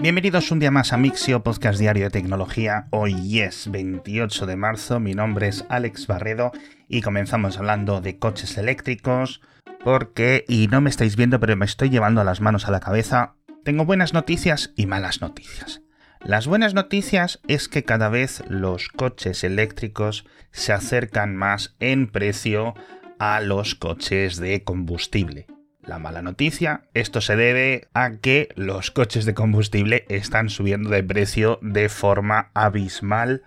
Bienvenidos un día más a Mixio, podcast diario de tecnología. Hoy es 28 de marzo, mi nombre es Alex Barredo y comenzamos hablando de coches eléctricos porque, y no me estáis viendo pero me estoy llevando las manos a la cabeza, tengo buenas noticias y malas noticias. Las buenas noticias es que cada vez los coches eléctricos se acercan más en precio a los coches de combustible. La mala noticia, esto se debe a que los coches de combustible están subiendo de precio de forma abismal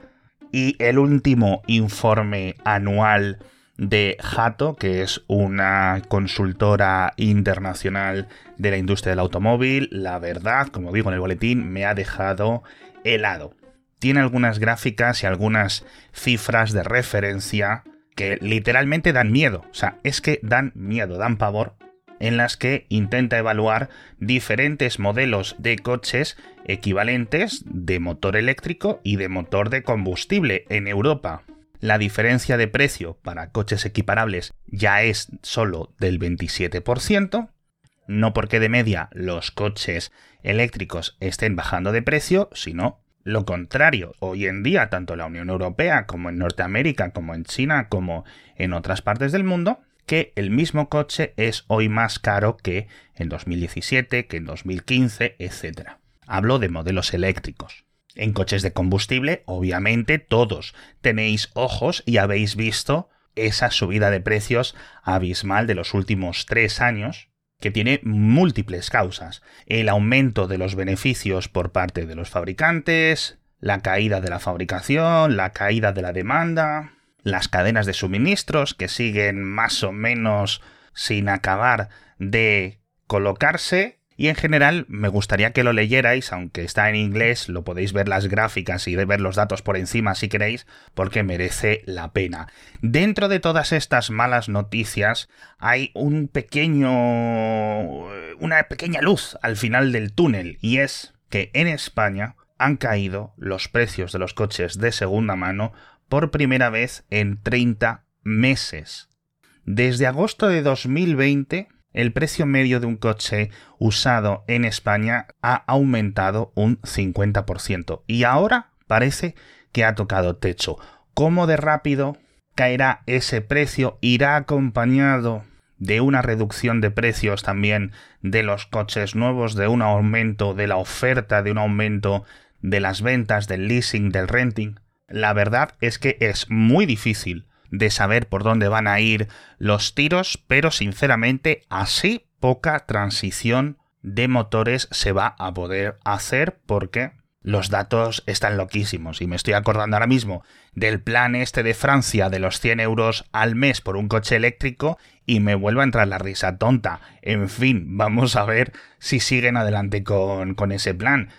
y el último informe anual de Jato, que es una consultora internacional de la industria del automóvil, la verdad, como digo en el boletín, me ha dejado helado. Tiene algunas gráficas y algunas cifras de referencia que literalmente dan miedo. O sea, es que dan miedo, dan pavor en las que intenta evaluar diferentes modelos de coches equivalentes de motor eléctrico y de motor de combustible en Europa. La diferencia de precio para coches equiparables ya es solo del 27%, no porque de media los coches eléctricos estén bajando de precio, sino lo contrario. Hoy en día, tanto en la Unión Europea como en Norteamérica, como en China, como en otras partes del mundo, que el mismo coche es hoy más caro que en 2017, que en 2015, etc. Hablo de modelos eléctricos. En coches de combustible, obviamente todos tenéis ojos y habéis visto esa subida de precios abismal de los últimos tres años, que tiene múltiples causas. El aumento de los beneficios por parte de los fabricantes, la caída de la fabricación, la caída de la demanda, las cadenas de suministros que siguen más o menos sin acabar de colocarse y en general me gustaría que lo leyerais, aunque está en inglés, lo podéis ver las gráficas y ver los datos por encima si queréis, porque merece la pena. Dentro de todas estas malas noticias hay un pequeño una pequeña luz al final del túnel y es que en España han caído los precios de los coches de segunda mano por primera vez en 30 meses. Desde agosto de 2020, el precio medio de un coche usado en España ha aumentado un 50% y ahora parece que ha tocado techo. ¿Cómo de rápido caerá ese precio? ¿Irá acompañado de una reducción de precios también de los coches nuevos, de un aumento de la oferta, de un aumento de las ventas, del leasing, del renting? La verdad es que es muy difícil de saber por dónde van a ir los tiros, pero sinceramente así poca transición de motores se va a poder hacer porque los datos están loquísimos y me estoy acordando ahora mismo del plan este de Francia de los 100 euros al mes por un coche eléctrico y me vuelve a entrar la risa tonta. En fin, vamos a ver si siguen adelante con, con ese plan.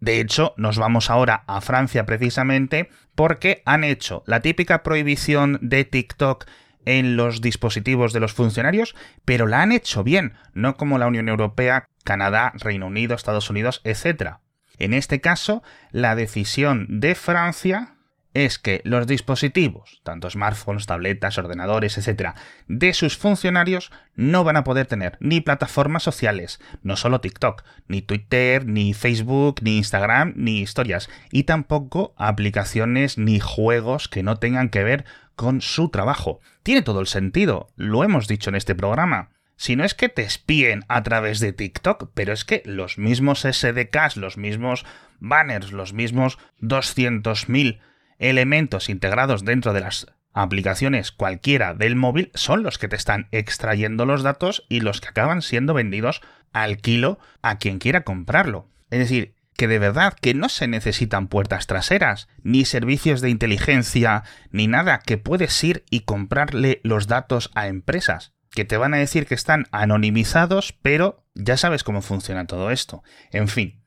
De hecho, nos vamos ahora a Francia precisamente porque han hecho la típica prohibición de TikTok en los dispositivos de los funcionarios, pero la han hecho bien, no como la Unión Europea, Canadá, Reino Unido, Estados Unidos, etc. En este caso, la decisión de Francia es que los dispositivos, tanto smartphones, tabletas, ordenadores, etc., de sus funcionarios no van a poder tener ni plataformas sociales, no solo TikTok, ni Twitter, ni Facebook, ni Instagram, ni historias, y tampoco aplicaciones ni juegos que no tengan que ver con su trabajo. Tiene todo el sentido, lo hemos dicho en este programa. Si no es que te espíen a través de TikTok, pero es que los mismos SDKs, los mismos banners, los mismos 200.000 elementos integrados dentro de las aplicaciones cualquiera del móvil son los que te están extrayendo los datos y los que acaban siendo vendidos al kilo a quien quiera comprarlo. Es decir, que de verdad que no se necesitan puertas traseras, ni servicios de inteligencia, ni nada, que puedes ir y comprarle los datos a empresas, que te van a decir que están anonimizados, pero ya sabes cómo funciona todo esto. En fin,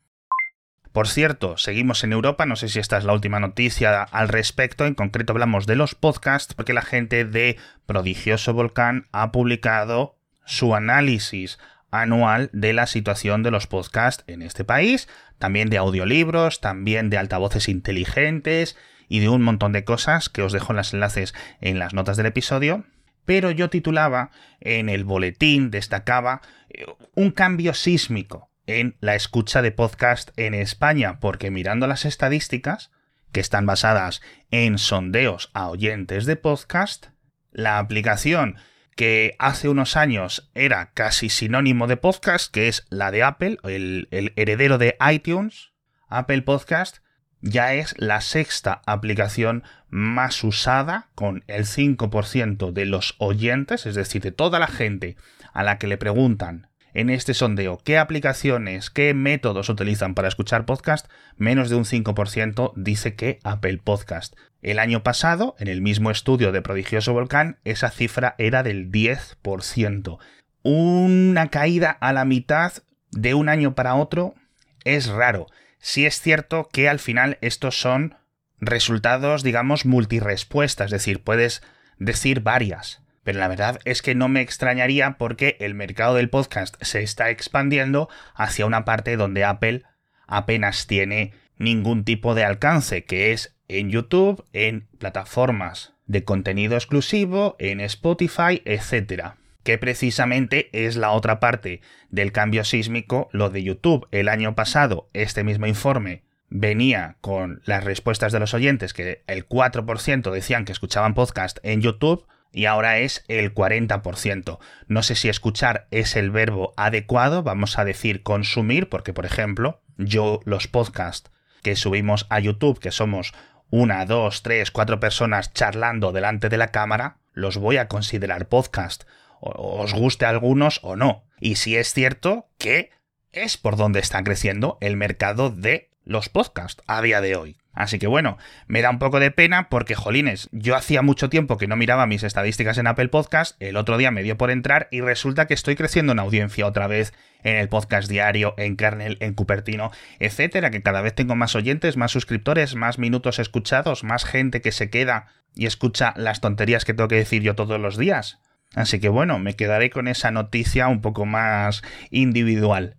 por cierto, seguimos en Europa, no sé si esta es la última noticia al respecto, en concreto hablamos de los podcasts, porque la gente de Prodigioso Volcán ha publicado su análisis anual de la situación de los podcasts en este país, también de audiolibros, también de altavoces inteligentes y de un montón de cosas que os dejo los enlaces en las notas del episodio. Pero yo titulaba en el boletín, destacaba eh, un cambio sísmico en la escucha de podcast en España, porque mirando las estadísticas, que están basadas en sondeos a oyentes de podcast, la aplicación que hace unos años era casi sinónimo de podcast, que es la de Apple, el, heredero de iTunes, Apple Podcast, ya es la sexta aplicación más usada con el 5% de los oyentes, es decir, de toda la gente a la que le preguntan en este sondeo qué aplicaciones, qué métodos utilizan para escuchar podcast, menos de un 5% dice que Apple Podcast. El año pasado, en el mismo estudio de Prodigioso Volcán, esa cifra era del 10%. Una caída a la mitad de un año para otro es raro. Si es cierto que al final estos son resultados, digamos, multirespuestas, es decir, puedes decir varias. Pero la verdad es que no me extrañaría porque el mercado del podcast se está expandiendo hacia una parte donde Apple apenas tiene ningún tipo de alcance, que es en YouTube, en plataformas de contenido exclusivo, en Spotify, etc. Que precisamente es la otra parte del cambio sísmico, lo de YouTube. El año pasado, este mismo informe venía con las respuestas de los oyentes, que el 4% decían que escuchaban podcast en YouTube, y ahora es el 40%. No sé si escuchar es el verbo adecuado, vamos a decir consumir, porque por ejemplo, yo los podcasts que subimos a YouTube, que somos una, dos, tres, cuatro personas charlando delante de la cámara, los voy a considerar podcast, os guste algunos o no. Y si es cierto que es por donde está creciendo el mercado de los podcasts a día de hoy. Así que bueno, me da un poco de pena porque, jolines, yo hacía mucho tiempo que no miraba mis estadísticas en Apple Podcast, el otro día me dio por entrar y resulta que estoy creciendo en audiencia otra vez en el podcast diario, en Kernel, en Cupertino, etcétera, que cada vez tengo más oyentes, más suscriptores, más minutos escuchados, más gente que se queda y escucha las tonterías que tengo que decir yo todos los días. Así que bueno, me quedaré con esa noticia un poco más individual.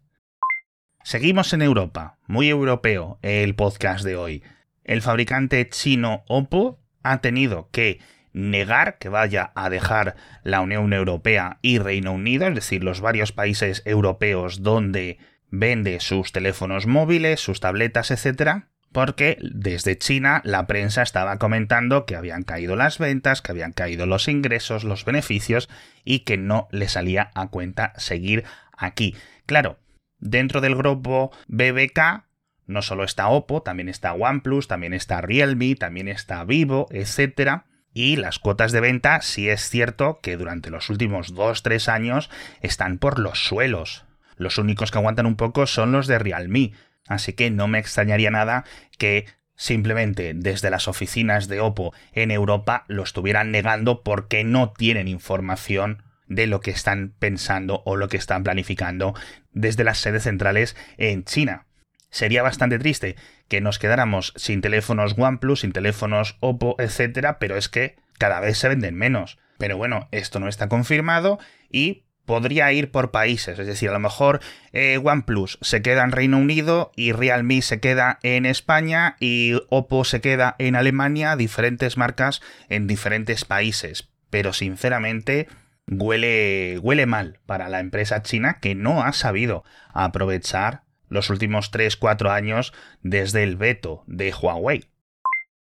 Seguimos en Europa, muy europeo el podcast de hoy el fabricante chino Oppo ha tenido que negar que vaya a dejar la Unión Europea y Reino Unido, es decir, los varios países europeos donde vende sus teléfonos móviles, sus tabletas, etc., porque desde China la prensa estaba comentando que habían caído las ventas, que habían caído los ingresos, los beneficios y que no le salía a cuenta seguir aquí. Claro, dentro del grupo BBK no solo está Oppo, también está OnePlus, también está Realme, también está Vivo, etc. Y las cuotas de venta, sí es cierto que durante los últimos 2-3 años están por los suelos. Los únicos que aguantan un poco son los de Realme. Así que no me extrañaría nada que simplemente desde las oficinas de Oppo en Europa lo estuvieran negando porque no tienen información de lo que están pensando o lo que están planificando desde las sedes centrales en China. Sería bastante triste que nos quedáramos sin teléfonos OnePlus, sin teléfonos Oppo, etcétera, pero es que cada vez se venden menos. Pero bueno, esto no está confirmado y podría ir por países, es decir, a lo mejor eh, OnePlus se queda en Reino Unido y Realme se queda en España y Oppo se queda en Alemania, diferentes marcas en diferentes países. Pero sinceramente huele, huele mal para la empresa china que no ha sabido aprovechar los últimos 3-4 años desde el veto de Huawei.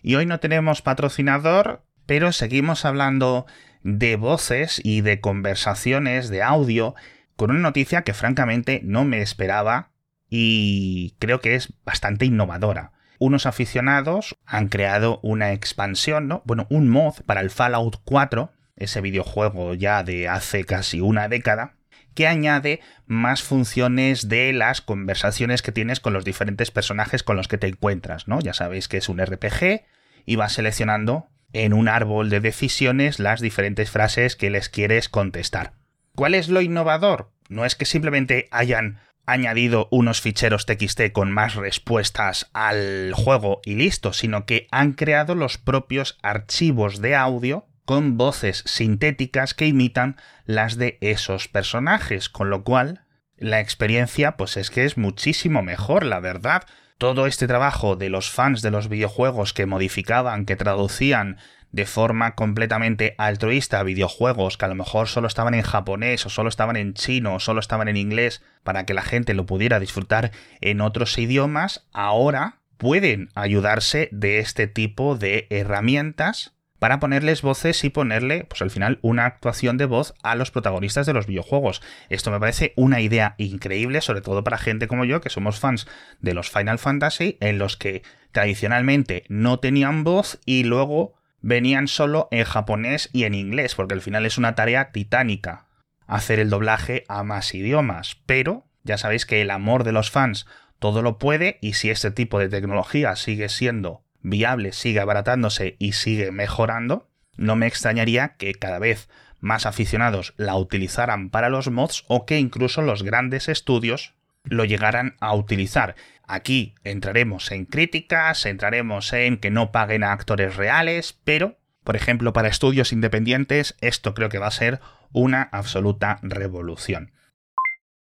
Y hoy no tenemos patrocinador, pero seguimos hablando de voces y de conversaciones de audio con una noticia que francamente no me esperaba y creo que es bastante innovadora. Unos aficionados han creado una expansión, ¿no? Bueno, un mod para el Fallout 4, ese videojuego ya de hace casi una década, que añade más funciones de las conversaciones que tienes con los diferentes personajes con los que te encuentras, ¿no? Ya sabéis que es un RPG y vas seleccionando en un árbol de decisiones las diferentes frases que les quieres contestar. ¿Cuál es lo innovador? No es que simplemente hayan añadido unos ficheros TXT con más respuestas al juego y listo, sino que han creado los propios archivos de audio con voces sintéticas que imitan las de esos personajes, con lo cual la experiencia pues es que es muchísimo mejor, la verdad. todo este trabajo de los fans de los videojuegos que modificaban, que traducían de forma completamente altruista videojuegos que a lo mejor solo estaban en japonés o solo estaban en chino o solo estaban en inglés para que la gente lo pudiera disfrutar en otros idiomas, ahora pueden ayudarse de este tipo de herramientas para ponerles voces y ponerle, pues al final, una actuación de voz a los protagonistas de los videojuegos. Esto me parece una idea increíble, sobre todo para gente como yo, que somos fans de los Final Fantasy, en los que tradicionalmente no tenían voz y luego venían solo en japonés y en inglés, porque al final es una tarea titánica hacer el doblaje a más idiomas, pero ya sabéis que el amor de los fans todo lo puede y si este tipo de tecnología sigue siendo viable, sigue abaratándose y sigue mejorando, no me extrañaría que cada vez más aficionados la utilizaran para los mods o que incluso los grandes estudios lo llegaran a utilizar. Aquí entraremos en críticas, entraremos en que no paguen a actores reales, pero, por ejemplo, para estudios independientes, esto creo que va a ser una absoluta revolución.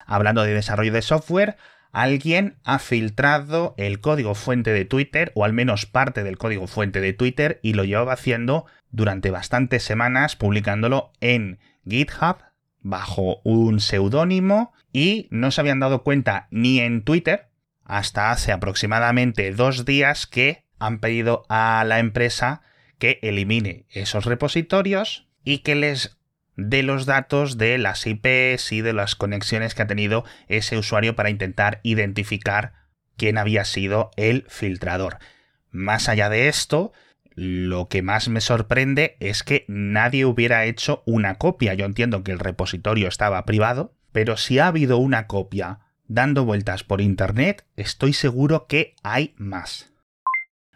Hablando de desarrollo de software, alguien ha filtrado el código fuente de Twitter, o al menos parte del código fuente de Twitter, y lo llevaba haciendo durante bastantes semanas, publicándolo en GitHub bajo un seudónimo y no se habían dado cuenta ni en Twitter hasta hace aproximadamente dos días que han pedido a la empresa que elimine esos repositorios y que les dé los datos de las IPs y de las conexiones que ha tenido ese usuario para intentar identificar quién había sido el filtrador. Más allá de esto, lo que más me sorprende es que nadie hubiera hecho una copia. Yo entiendo que el repositorio estaba privado, pero si ha habido una copia dando vueltas por Internet, estoy seguro que hay más.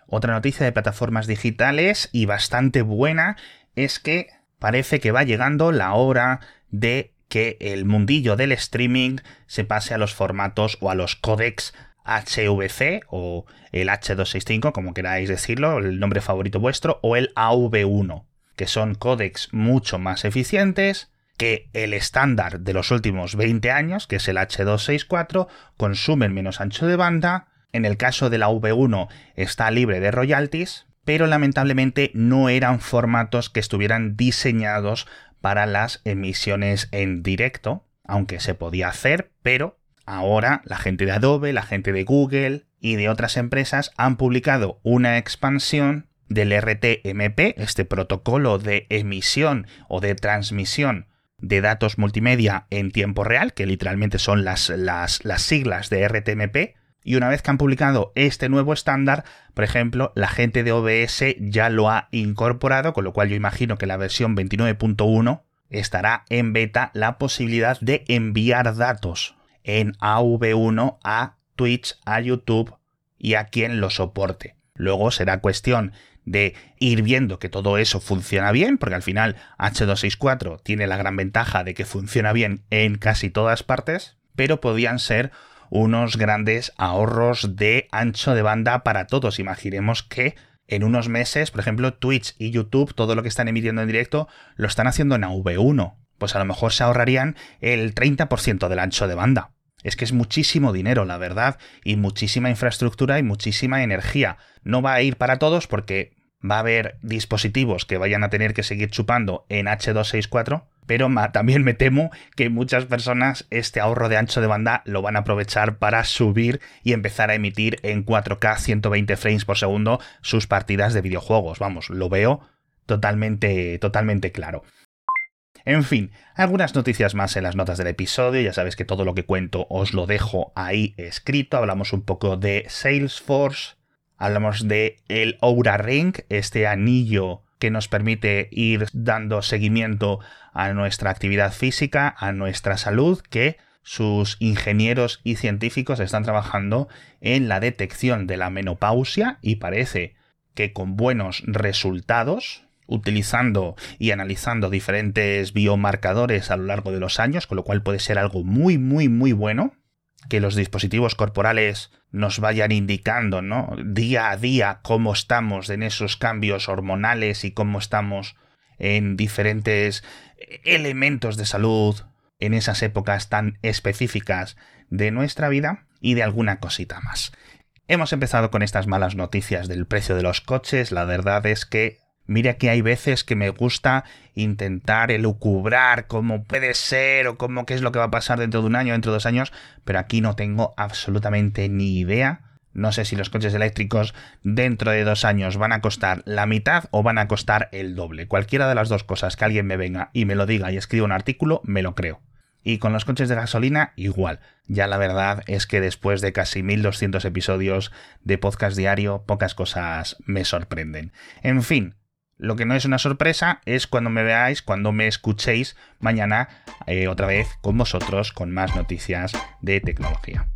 Otra noticia de plataformas digitales y bastante buena es que parece que va llegando la hora de que el mundillo del streaming se pase a los formatos o a los códecs HVC o el H265, como queráis decirlo, el nombre favorito vuestro, o el AV1, que son códecs mucho más eficientes, que el estándar de los últimos 20 años, que es el H264, consumen menos ancho de banda. En el caso de la V1 está libre de royalties, pero lamentablemente no eran formatos que estuvieran diseñados para las emisiones en directo, aunque se podía hacer, pero ahora la gente de Adobe, la gente de Google y de otras empresas han publicado una expansión del RTMP, este protocolo de emisión o de transmisión de datos multimedia en tiempo real, que literalmente son las, las, las siglas de RTMP, y una vez que han publicado este nuevo estándar, por ejemplo, la gente de OBS ya lo ha incorporado, con lo cual yo imagino que la versión 29.1 estará en beta la posibilidad de enviar datos en AV1 a Twitch, a YouTube y a quien lo soporte. Luego será cuestión de ir viendo que todo eso funciona bien, porque al final H264 tiene la gran ventaja de que funciona bien en casi todas partes, pero podían ser unos grandes ahorros de ancho de banda para todos. Imaginemos que en unos meses, por ejemplo, Twitch y YouTube, todo lo que están emitiendo en directo, lo están haciendo en AV1. Pues a lo mejor se ahorrarían el 30% del ancho de banda. Es que es muchísimo dinero, la verdad, y muchísima infraestructura y muchísima energía. No va a ir para todos porque va a haber dispositivos que vayan a tener que seguir chupando en H264, pero también me temo que muchas personas este ahorro de ancho de banda lo van a aprovechar para subir y empezar a emitir en 4K 120 frames por segundo sus partidas de videojuegos. Vamos, lo veo totalmente, totalmente claro. En fin, algunas noticias más en las notas del episodio, ya sabéis que todo lo que cuento os lo dejo ahí escrito, hablamos un poco de Salesforce, Hablamos de el Aura Ring, este anillo que nos permite ir dando seguimiento a nuestra actividad física, a nuestra salud, que sus ingenieros y científicos están trabajando en la detección de la menopausia y parece que con buenos resultados, utilizando y analizando diferentes biomarcadores a lo largo de los años, con lo cual puede ser algo muy, muy, muy bueno que los dispositivos corporales nos vayan indicando, ¿no? Día a día cómo estamos en esos cambios hormonales y cómo estamos en diferentes elementos de salud en esas épocas tan específicas de nuestra vida y de alguna cosita más. Hemos empezado con estas malas noticias del precio de los coches. La verdad es que Mira que hay veces que me gusta intentar elucubrar cómo puede ser o cómo qué es lo que va a pasar dentro de un año, dentro de dos años, pero aquí no tengo absolutamente ni idea. No sé si los coches eléctricos dentro de dos años van a costar la mitad o van a costar el doble. Cualquiera de las dos cosas que alguien me venga y me lo diga y escriba un artículo, me lo creo. Y con los coches de gasolina, igual. Ya la verdad es que después de casi 1200 episodios de podcast diario, pocas cosas me sorprenden. En fin, lo que no es una sorpresa es cuando me veáis, cuando me escuchéis mañana eh, otra vez con vosotros con más noticias de tecnología.